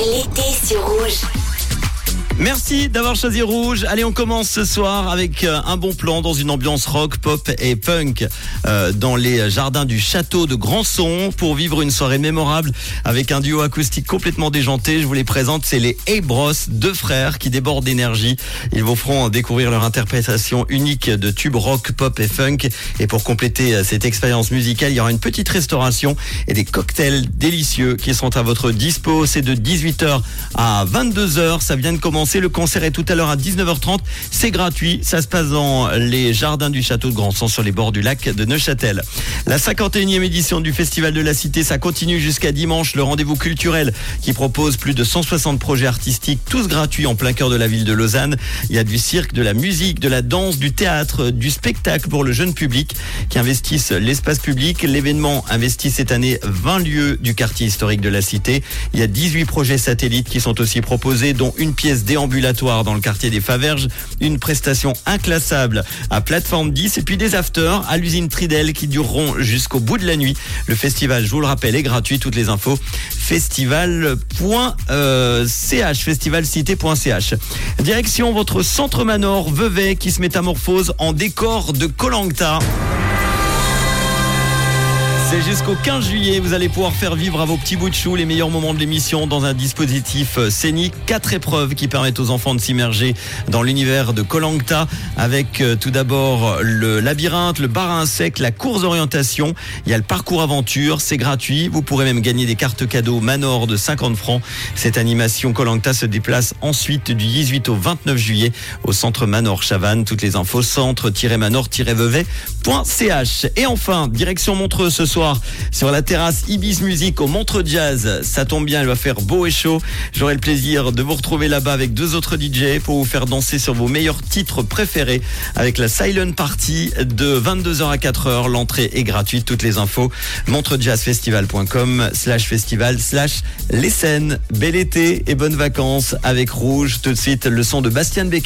l'été sur Rouge. Merci d'avoir choisi Rouge. Allez, on commence ce soir avec euh, un bon plan dans une ambiance rock, pop et punk euh, dans les jardins du château de Grandson pour vivre une soirée mémorable avec un duo acoustique complètement déjanté. Je vous les présente, c'est les A-Bros, deux frères qui débordent d'énergie. Ils vous feront découvrir leur interprétation unique de tubes rock, pop et funk. Et pour compléter euh, cette expérience musicale, il y aura une petite restauration et des cocktails délicieux qui sont à votre dispo. C'est de 18h à 22h. Ça vient de commencer. Le concert est tout à l'heure à 19h30. C'est gratuit. Ça se passe dans les jardins du château de Grandson sur les bords du lac de Neuchâtel. La 51e édition du Festival de la Cité, ça continue jusqu'à dimanche. Le rendez-vous culturel qui propose plus de 160 projets artistiques, tous gratuits en plein cœur de la ville de Lausanne. Il y a du cirque, de la musique, de la danse, du théâtre, du spectacle pour le jeune public qui investissent l'espace public. L'événement investit cette année 20 lieux du quartier historique de la Cité. Il y a 18 projets satellites qui sont aussi proposés, dont une pièce déambulatoire dans le quartier des Faverges, une prestation inclassable à plateforme 10 et puis des afters à l'usine Tridel qui dureront jusqu'au bout de la nuit. Le festival, je vous le rappelle, est gratuit. Toutes les infos festival.ch, festivalcité.ch. Direction votre centre Manor Vevey qui se métamorphose en décor de Colangta. C'est jusqu'au 15 juillet, vous allez pouvoir faire vivre à vos petits bouts de chou les meilleurs moments de l'émission dans un dispositif euh, scénique. Quatre épreuves qui permettent aux enfants de s'immerger dans l'univers de Colangta avec euh, tout d'abord le labyrinthe, le bar à insectes, la course d'orientation. Il y a le parcours aventure, c'est gratuit. Vous pourrez même gagner des cartes cadeaux Manor de 50 francs. Cette animation Colangta se déplace ensuite du 18 au 29 juillet au centre Manor Chavannes. Toutes les infos centre-manor-vevey.ch. Et enfin, direction Montreux ce soir sur la terrasse Ibis Music au Montreux Jazz. Ça tombe bien, il va faire beau et chaud. J'aurai le plaisir de vous retrouver là-bas avec deux autres DJ pour vous faire danser sur vos meilleurs titres préférés avec la Silent Party de 22h à 4h. L'entrée est gratuite. Toutes les infos montrejazzfestival.com slash festival slash les scènes. Bel été et bonnes vacances avec Rouge. Tout de suite, le son de Bastien Becker.